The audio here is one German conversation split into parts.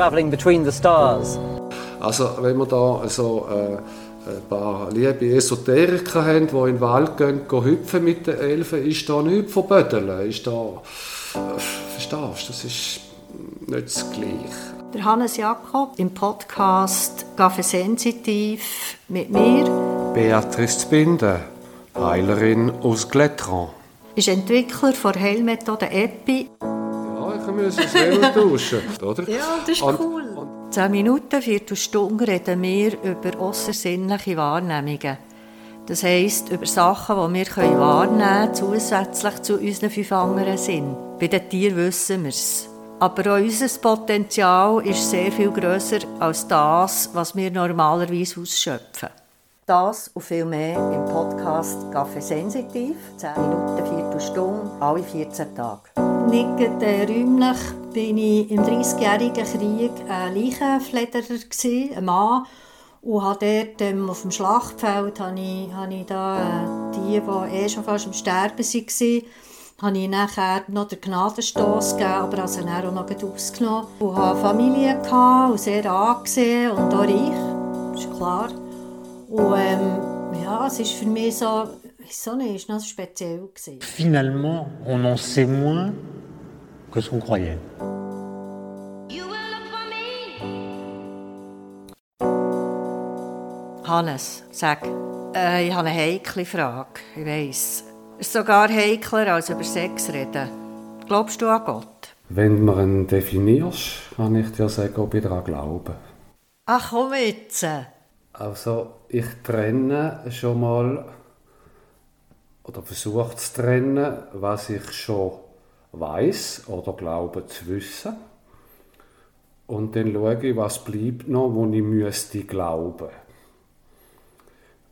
travelling between the stars. Also wenn wir da so äh, ein paar liebe Esoteriker haben, die in den Wald gehen, gehen hüpfen mit den Elfen, ist da nichts verbödeln. Ist da, äh, verstehst du, das ist nicht das Gleiche. Der Hannes Jakob im Podcast Kaffee Sensitiv mit mir. Beatrice Zbinden, Heilerin aus Gletron. Ist Entwickler der Heilmethode EPI. Ja, ich muss es selber tauschen, oder? Ja, das ist Und- cool. Zehn Minuten, Viertelstunde reden wir über außersinnliche Wahrnehmungen. Das heisst, über Sachen, die wir können wahrnehmen können, zusätzlich zu unseren fünf anderen Sinnen. Bei den Tieren wissen wir es. Aber auch unser Potenzial ist sehr viel grösser als das, was wir normalerweise ausschöpfen. Das und viel mehr im Podcast Kaffee Sensitiv. 10 Minuten, Viertelstunde, alle 14 Tage. Nicht räumlich bin ich im 30-jährigen Krieg ein Leichenflederer, ein Mann. Und habe dort ähm, auf dem Schlachtfeld habe ich, habe ich da, äh, die, die eh schon fast am Sterben waren, habe ich nachher noch den Gnadenstoss gegeben, aber also dann auch noch ausgenommen. Und hatte Familie gehabt, und sehr angesehen und auch reich, ist klar. Und ähm, ja, es ist für mich so, so nicht, ist noch speziell. Finalement, on en sait moins que ce qu'on croyait. Hannes, sag, äh, ich habe eine heikle Frage. Ich weiss. Es ist sogar heikler als über Sex reden. Glaubst du an Gott? Wenn du ihn definierst, kann ich dir sagen, ob ich daran glaube. Ach komm jetzt! Also ich trenne schon mal oder versuche zu trennen, was ich schon weiß oder glaube zu wissen. Und dann schaue ich, was bleibt noch, wo ich müsste glauben.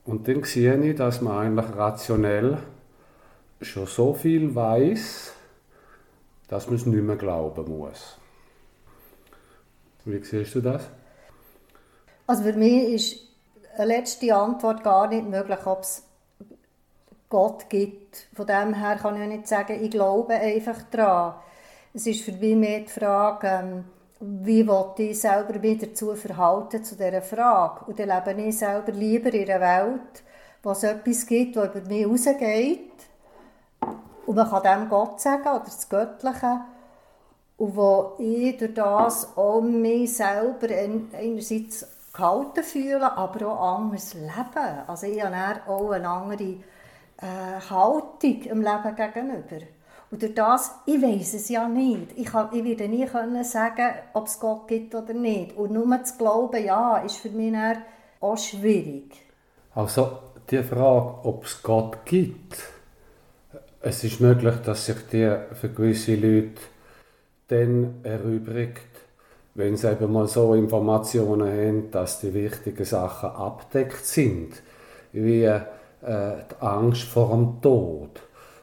Und dann sehe ich, dass man eigentlich rationell schon so viel weiß, dass man es nicht mehr glauben muss. Wie siehst du das? Also für mich ist eine letzte Antwort gar nicht möglich, ob es Gott gibt. Von dem her kann ich nicht sagen, ich glaube einfach daran. Es ist für mich mehr die Frage, ähm, wie will ich selber mich dazu verhalten zu dieser Frage. Und dann lebe ich selber lieber in einer Welt, wo es etwas gibt, das über mich rausgeht. Und man kann dem Gott sagen oder das Göttliche. Und wo ich durch das auch mich selber ein- einerseits gehalten fühle, aber auch anders leben. Also ich habe auch eine andere äh, Haltung im Leben gegenüber. Und durch das, ich weiß es ja nicht. Ich, kann, ich werde nie können sagen, ob es Gott gibt oder nicht. Und nur zu glauben, ja, ist für mich auch schwierig. Also die Frage, ob es Gott gibt, es ist möglich, dass sich die für gewisse Leute dann erübrigt, wenn sie eben mal so Informationen haben, dass die wichtigen Sachen abdeckt sind, wie äh, die Angst vor dem Tod,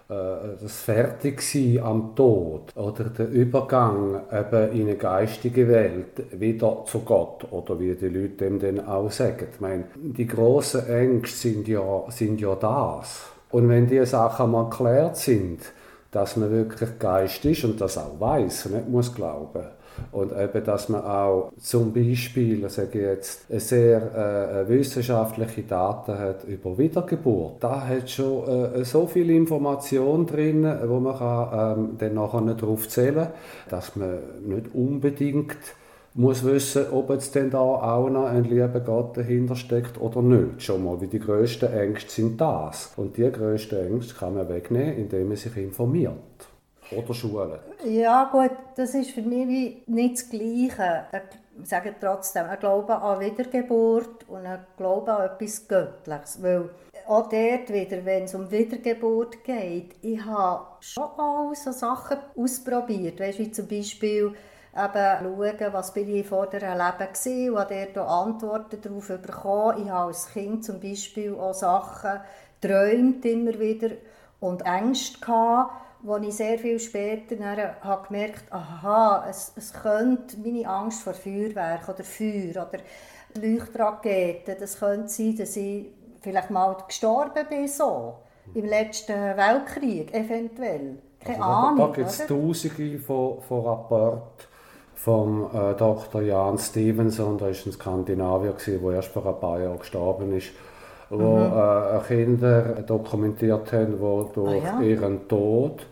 äh, das Fertigsein am Tod oder der Übergang eben in eine geistige Welt wieder zu Gott oder wie die Leute dem dann auch sagen. Ich meine, die grossen Ängste sind ja, sind ja das. Und wenn diese Sachen mal geklärt sind, dass man wirklich Geist ist und das auch weiß und nicht muss glauben. Und eben, dass man auch zum Beispiel, sage ich jetzt, eine sehr äh, wissenschaftliche Daten hat über Wiedergeburt. Da hat schon äh, so viel Information drin, wo man kann, ähm, dann nachher nicht darauf zählen dass man nicht unbedingt muss wissen, ob jetzt denn da auch noch ein lieber Gott dahinter steckt oder nicht. Schon mal, wie die grössten Ängste sind das. Und die grössten Ängste kann man wegnehmen, indem man sich informiert. Oder schult. Ja gut, das ist für mich wie nicht das Gleiche. Ich sage trotzdem, ein Glaube an Wiedergeburt und ein Glaube an etwas Göttliches. Weil auch dort wieder, wenn es um Wiedergeburt geht, ich habe schon auch so Sachen ausprobiert. Weißt, wie zum Beispiel eben schauen, was bin ich vor dem Leben gewesen und habe dort Antworten darauf bekommen. Ich habe als Kind zum Beispiel auch Sachen geträumt immer wieder und Ängste gehabt, wo ich sehr viel später habe gemerkt aha, es, es könnte meine Angst vor Feuerwerk oder Feuer oder Leuchtraketen, das könnte sein, dass ich vielleicht mal gestorben bin so, im letzten Weltkrieg eventuell. Keine Also da- Ahnung, Da gibt es tausende von, von Rapporten vom äh, Dr. Jan Stevenson, der ist ein Skandinavier, der erst vor ein paar Jahren gestorben ist, wo mhm. äh, Kinder dokumentiert haben, die durch ah, ja? ihren Tod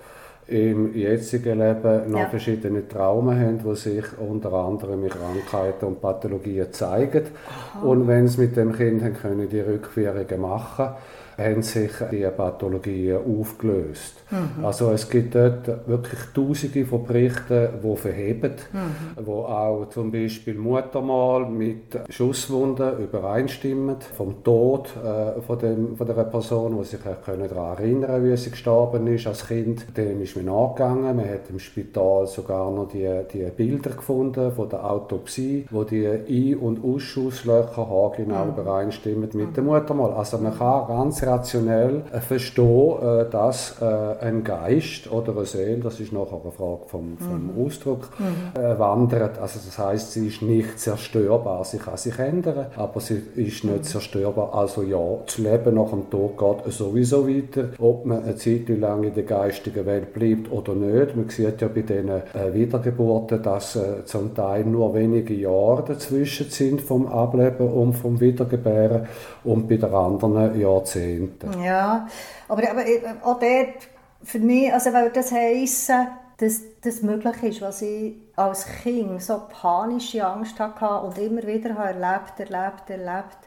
im jetzigen Leben noch ja. verschiedene Traumen haben, die sich unter anderem in Krankheiten und Pathologien zeigen. Aha. Und wenn sie mit dem Kind haben, können die Rückführungen machen haben sich die Pathologien aufgelöst. Mhm. Also es gibt dort wirklich tausende von Berichten, die verheben, mhm. wo auch zum Beispiel Muttermal mit Schusswunden übereinstimmen, vom Tod äh, von, dem, von der Person, die sich können daran erinnern wie sie gestorben ist als Kind. Dem ist man nachgegangen, man hat im Spital sogar noch die, die Bilder gefunden von der Autopsie, wo die Ein- und Ausschusslöcher haargenau mhm. übereinstimmen mit dem Muttermal. Also man kann ganz rationell äh, verstehen, äh, dass äh, ein Geist oder eine Seele, das ist nachher eine Frage vom, vom mhm. Ausdruck, mhm. wandert. Also das heißt, sie ist nicht zerstörbar, sie kann sich ändern, aber sie ist nicht mhm. zerstörbar. Also ja, das Leben nach dem Tod geht sowieso weiter, ob man eine Zeit lang in der geistigen Welt bleibt oder nicht. Man sieht ja bei diesen Wiedergeburten, dass zum Teil nur wenige Jahre dazwischen sind vom Ableben und vom Wiedergebären und bei den anderen Jahrzehnten. Jahrzehnten. Ja, aber, aber äh, auch dort, für mich, also weil das heissen, dass das möglich ist, was ich als Kind so panische Angst hatte und immer wieder habe erlebt, erlebt, erlebt,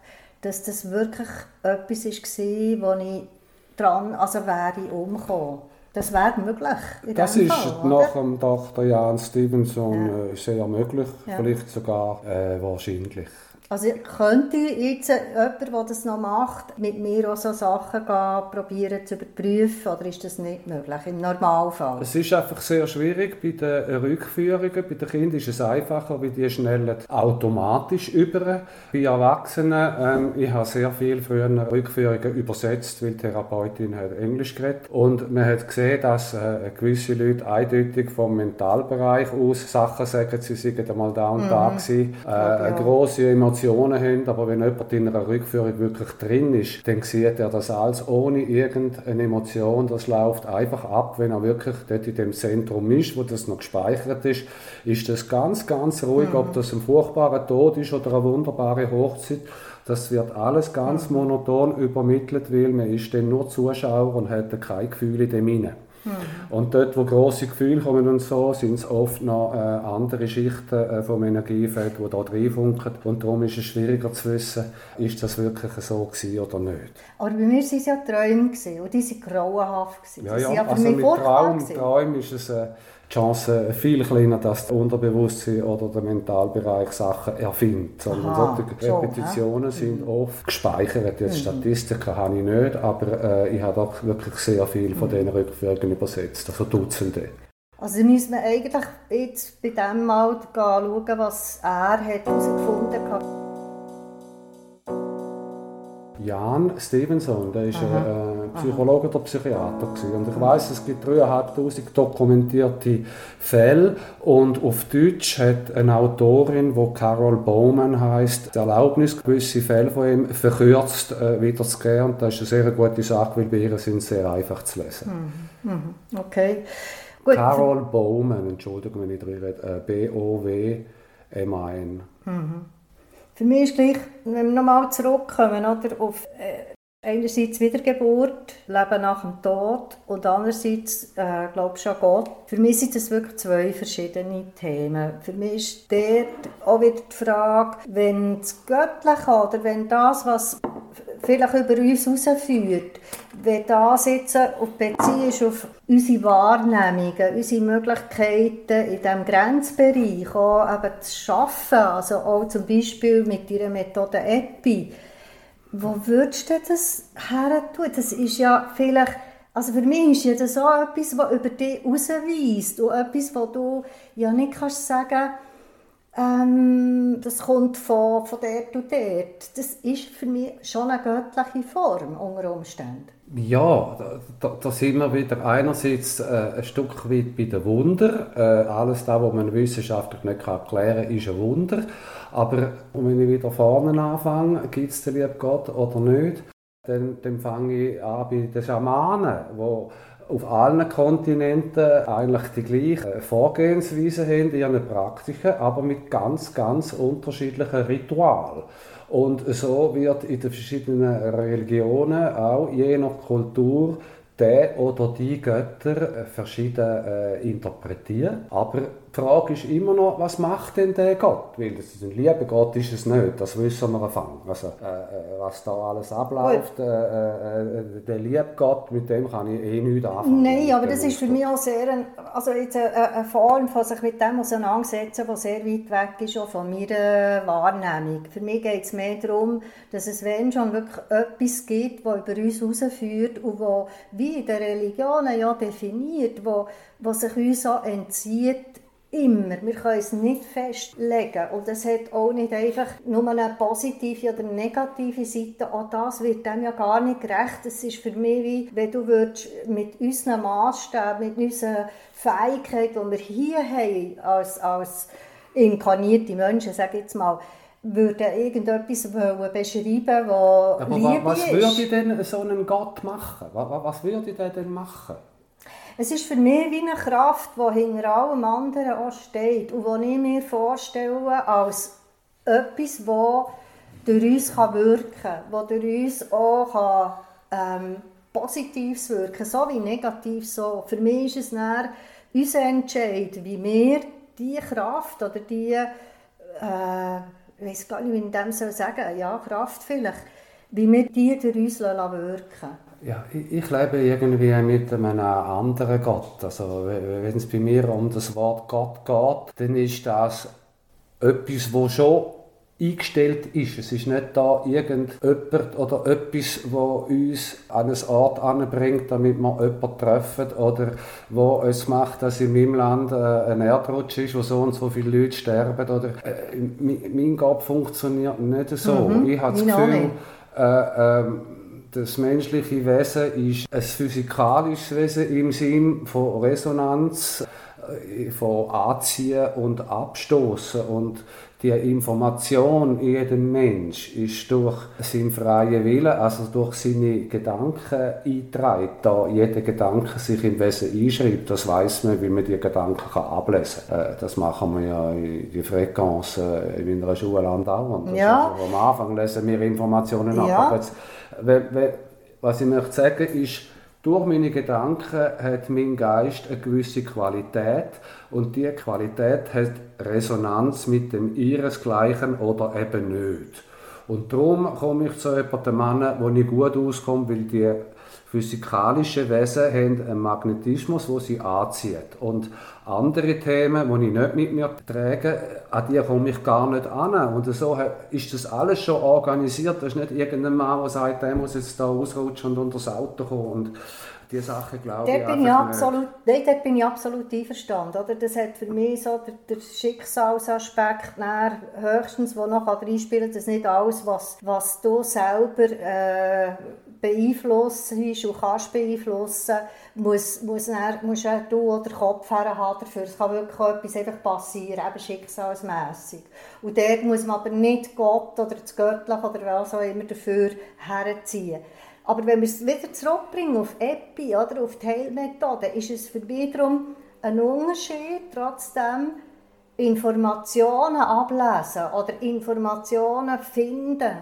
dass das wirklich etwas war, wo ich dran also wäre umgekommen. Das wäre möglich. das ist Fall, nach dem Dr. Jan Stevenson ja. Äh, sehr möglich, ja. vielleicht sogar äh, wahrscheinlich. Also könnte jetzt jemand, der das noch macht, mit mir auch so Sachen gehen, probieren zu überprüfen oder ist das nicht möglich im Normalfall? Es ist einfach sehr schwierig bei den Rückführungen. Bei den Kindern ist es einfacher, weil die schnell automatisch über. Bei Erwachsenen, ähm, ich habe sehr viel früher Rückführungen übersetzt, weil die Therapeutin hat Englisch geredet und man hat gesehen, dass äh, gewisse Leute eindeutig vom Mentalbereich aus Sachen sagen, sie seien einmal da und mhm. da gewesen, äh, eine große Emotion Emotionen haben, aber wenn jemand in einer Rückführung wirklich drin ist, dann sieht er das alles ohne irgendeine Emotion. Das läuft einfach ab, wenn er wirklich dort in dem Zentrum ist, wo das noch gespeichert ist, ist das ganz, ganz ruhig, mhm. ob das ein furchtbarer Tod ist oder eine wunderbare Hochzeit. Das wird alles ganz mhm. monoton übermittelt, weil man ist dann nur Zuschauer und hat keine Gefühle in dem hinein. Mhm. Und dort, wo große Gefühle kommen und so, sind es oft noch äh, andere Schichten äh, vom Energiefeld, die da reinfunken. Und darum ist es schwieriger zu wissen, ist das wirklich so gewesen oder nicht. Aber bei mir waren es ja Träume gewesen, und die waren grauenhaft. Gewesen. Ja, ja, also mit Traum, Traum ist es... Äh, die Chance viel kleiner, dass das Unterbewusstsein oder der Mentalbereich Sachen erfindet. Sondern Aha, solche Repetitionen so, sind mhm. oft gespeichert. Jetzt mhm. Statistiken habe ich nicht, aber äh, ich habe doch wirklich sehr viel von mhm. diesen Rückführungen übersetzt, also Dutzende. Also müssen wir eigentlich jetzt bei dem mal schauen, was er herausgefunden hat. Jan Stevenson, der ist ein äh, Psychologe oder Psychiater gewesen. und ich weiß, es gibt 3'500 dokumentierte Fälle und auf Deutsch hat eine Autorin, die Carol Bowman heißt, die Erlaubnis gewisse Fälle von ihm verkürzt äh, wiederzugeben und das ist eine sehr gute Sache, weil bei ihr sind sehr einfach zu lesen. Mhm. Mhm. Okay. Gut. Carol Bowman, Entschuldigung, wenn ich drüber rede, äh, B-O-W-M-A-N. Mhm. Für mich ist gleich, wenn wir nochmal zurückkommen oder, auf äh, einerseits Wiedergeburt, Leben nach dem Tod und andererseits, äh, glaube ich, an Gott. Für mich sind das wirklich zwei verschiedene Themen. Für mich ist dort auch wieder die Frage, wenn das Göttliche oder wenn das, was vielleicht über uns herausführt, wenn das jetzt auf Beziehung ist auf unsere Wahrnehmungen, unsere Möglichkeiten in diesem Grenzbereich auch eben zu schaffen, also auch zum Beispiel mit ihrer Methode EPI, wo würdest du das her tun? Das ist ja vielleicht, also für mich ist ja das auch etwas, was über dich herausweist und etwas, wo du ja nicht kannst sagen ähm, das kommt von, von dort und dort. Das ist für mich schon eine göttliche Form unter Umständen. Ja, da, da sind wir wieder einerseits äh, ein Stück weit bei den Wunder. Äh, alles das, was man wissenschaftlich nicht erklären kann, ist ein Wunder. Aber wenn ich wieder vorne anfange, gibt es den lieben Gott oder nicht, dann, dann fange ich an bei den Schamanen, die auf allen Kontinenten eigentlich die gleiche Vorgehensweise haben in ihren Praktiken, aber mit ganz, ganz unterschiedlichen Ritualen. Und so wird in den verschiedenen Religionen auch je nach Kultur der oder die Götter verschieden äh, interpretieren. Aber die Frage ist immer noch, was macht denn der Gott? Weil das ist ein lieber Gott ist es nicht, das wissen wir anfangen. Also, äh, äh, was da alles abläuft, äh, äh, der liebe Gott, mit dem kann ich eh nichts anfangen. Nein, aber das ist für mich auch sehr ein, also jetzt eine, eine, Form von sich mit dem auseinandersetzen, die sehr weit weg ist auch von meiner Wahrnehmung. Für mich geht es mehr darum, dass es wenn schon wirklich etwas gibt, das über uns herausführt und wo wie in den Religionen ja definiert, wo, wo sich uns so entzieht Immer. Wir können es nicht festlegen. Und es hat auch nicht einfach nur eine positive oder negative Seite. Auch das wird dem ja gar nicht gerecht. Es ist für mich wie, wenn du würdest mit unseren Maßstäben, mit unserer Fähigkeit, die wir hier haben, als, als inkarnierte Menschen, sage ich jetzt mal, würde irgendetwas beschreiben, was Aber Liebe was ist. würde denn so ein Gott machen? Was würde der denn machen? Es ist für mich wie eine Kraft, die hinter allem anderen auch steht und die ich mir vorstelle als etwas, das durch uns wirken kann, das durch uns auch kann, ähm, Positives wirken so wie Negatives. So. Für mich ist es unser Entscheid, wie wir diese Kraft oder diese, äh, ich weiß gar nicht, wie ich dem sagen soll, ja, Kraft vielleicht, wie wir die durch uns wirken lassen. Ja, ich, lebe irgendwie mit einem anderen Gott. Also, wenn es bei mir um das Wort Gott geht, dann ist das etwas, wo schon eingestellt ist. Es ist nicht da irgendjemand oder etwas, wo uns an einen Ort anbringt, damit wir jemanden treffen oder wo es macht, dass in meinem Land äh, ein Erdrutsch ist, wo so und so viele Leute sterben. Oder, äh, mein Gott funktioniert nicht so. Mhm. Ich habe das Gefühl, äh, ähm, das menschliche Wesen ist ein physikalisches Wesen im Sinn von Resonanz, äh, von Anziehen und Abstoßen. Und die Information in jedem Mensch ist durch seinen freien Willen, also durch seine Gedanken eingetragen, da jeder Gedanke sich im Wesen einschreibt. Das weiß man, wie man die Gedanken kann ablesen kann. Äh, das machen wir ja in die Frequenz äh, in meiner Schule auch. Und ja. also, am Anfang lesen wir Informationen ab. Ja. Jetzt, was ich möchte sagen ist, durch meine Gedanken hat mein Geist eine gewisse Qualität und diese Qualität hat Resonanz mit dem ihresgleichen oder eben nicht. Und darum komme ich zu jemandem Mann, wo ich gut auskomme, weil die physikalischen Wesen haben einen Magnetismus, wo sie anzieht. Und andere Themen, die ich nicht mit mir trage, an die komme ich gar nicht an. Und so ist das alles schon organisiert. Das ist nicht irgendein Mann, der sagt, der muss jetzt da ausrutschen und unter das Auto kommen. Und die Sachen glaube ich bin ich absolut, nein, dort bin ich absolut einverstanden. Oder? Das hat für mich so der, der Schicksalsaspekt höchstens, der noch reinspielt, dass nicht alles, was, was du selber äh, beeinflusst und kannst beeinflussen, muss, muss, dann, musst du oder Kopf haben dafür. Es kann wirklich etwas einfach passieren, eben schicksalsmässig. Und dort muss man aber nicht Gott oder das Göttliche oder was auch immer dafür herziehen. Aber wenn wir es wieder zurückbringen auf Epi, oder, auf die Heilmethode, ist es für mich darum ein Unterschied, trotzdem Informationen ablesen oder Informationen finden.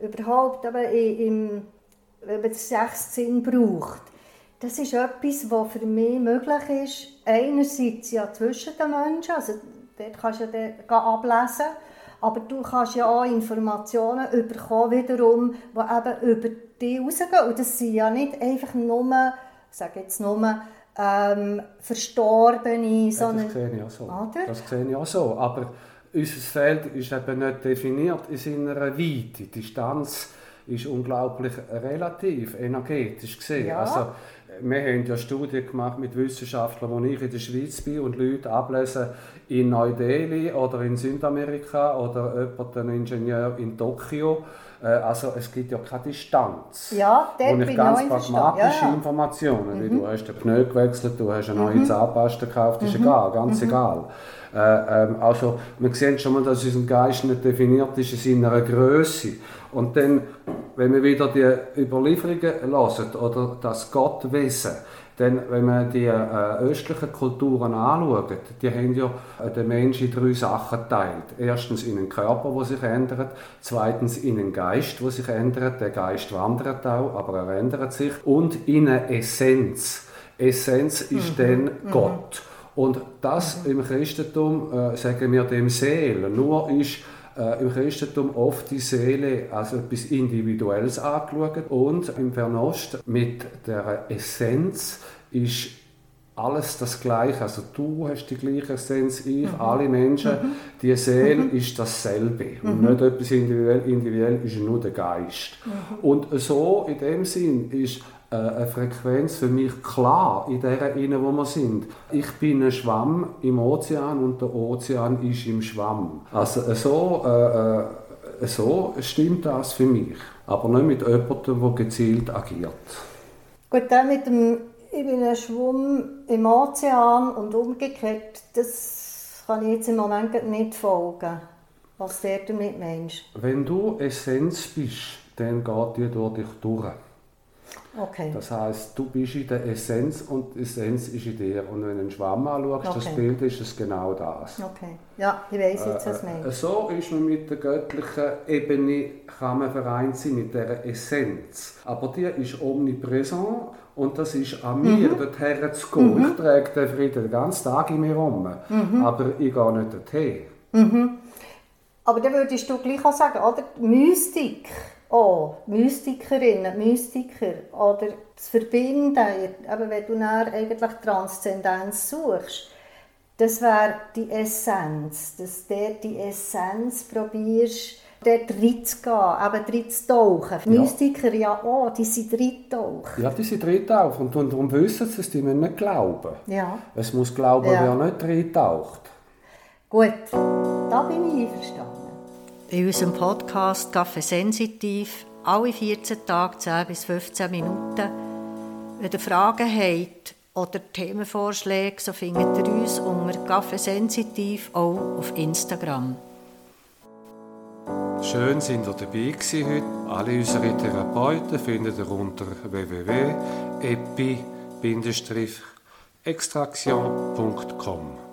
Überhaupt aber im, wenn man den Sechssinn braucht. Das ist etwas, was für mich möglich ist, einerseits ja zwischen den Menschen, also dort kannst du ja ablesen, aber du kannst ja auch Informationen bekommen, wiederum, die eben über die rausgehen. Und das sind ja nicht einfach nur, ich sage jetzt nur, ähm, Verstorbene, sondern... Das sehe ich auch so. Oder? Das sehe ich auch so. Aber unser Feld ist eben nicht definiert in seiner Weite. Die Distanz ist unglaublich relativ, energetisch gesehen. Ja. Also, wir haben ja Studien gemacht mit Wissenschaftlern, wo ich in der Schweiz bin und Leute ablesen in Neu-Delhi oder in Südamerika oder jemand, ein Ingenieur in Tokio äh, also es gibt ja keine Distanz. Ja, dort Und ich ganz pragmatische ja, Informationen, mhm. wie du hast den Pneu gewechselt, du hast eine neue mhm. Zahnpasta gekauft, ist mhm. egal, ganz mhm. egal. Äh, ähm, also wir sehen schon mal, dass unser Geist nicht definiert ist in seiner Größe. Und dann, wenn wir wieder die Überlieferungen hören oder das Gottwesen, Denn wenn man die äh, östlichen Kulturen anschaut, die haben ja äh, den Menschen in drei Sachen geteilt. Erstens in einen Körper, der sich ändert, zweitens in einen Geist, der sich ändert. Der Geist wandert auch, aber er ändert sich. Und in eine Essenz. Essenz ist mhm. dann mhm. Gott. Und das mhm. im Christentum äh, sagen wir dem Seele. Nur ist äh, im Christentum oft die Seele als etwas Individuelles angeschaut und im Fernost mit der Essenz ist alles das Gleiche. Also du hast die gleiche Essenz, ich, mhm. alle Menschen. Mhm. Die Seele mhm. ist dasselbe. Und mhm. nicht etwas individuell, individuell ist nur der Geist. Mhm. Und so in dem Sinn ist eine Frequenz für mich klar in der inne, wo wir sind. Ich bin ein Schwamm im Ozean und der Ozean ist im Schwamm. Also so, äh, äh, so stimmt das für mich. Aber nicht mit jemandem, der gezielt agiert. Gut, dann mit dem ich bin ein Schwamm im Ozean und umgekehrt, das kann ich jetzt im Moment nicht folgen, was der damit meinst. Wenn du Essenz bist, dann geht die durch dich durch. Okay. Das heißt, du bist in der Essenz und die Essenz ist in dir. Und wenn du einen Schwamm anschaust, okay. das Bild ist es genau das. Okay. Ja, ich weiß jetzt, was du meinst. Äh, so ist man mit der göttlichen Ebene, kann man vereint sein mit der Essenz. Aber die ist omnipräsent und das ist an mir, mhm. dorthin zu gehen. Mhm. Ich trage den Frieden den ganzen Tag in mir rum, mhm. aber ich gehe nicht dorthin. Mhm. Aber dann würdest du gleich auch sagen, oder? Mystik auch Mystikerinnen, Mystiker oder das Verbinden, eben wenn du nach eigentlich Transzendenz suchst, das wäre die Essenz, dass du die Essenz probierst, dort reinzugehen, eben reinzutauchen. Ja. Mystiker ja auch, die sind reintauchen. Ja, die sind reintauchen und, und darum wissen sie es, die müssen nicht glauben. Ja. Es muss glauben, ja. wer nicht reintaucht. Gut, da bin ich einverstanden in unserem Podcast Kaffee Sensitiv alle 14 Tage 10 bis 15 Minuten. Wenn ihr Fragen habt oder Themenvorschläge, so findet ihr uns unter Kaffee Sensitiv auch auf Instagram. Schön sind ihr dabei gewesen heute. Alle unsere Therapeuten findet ihr unter www.epi-extraction.com.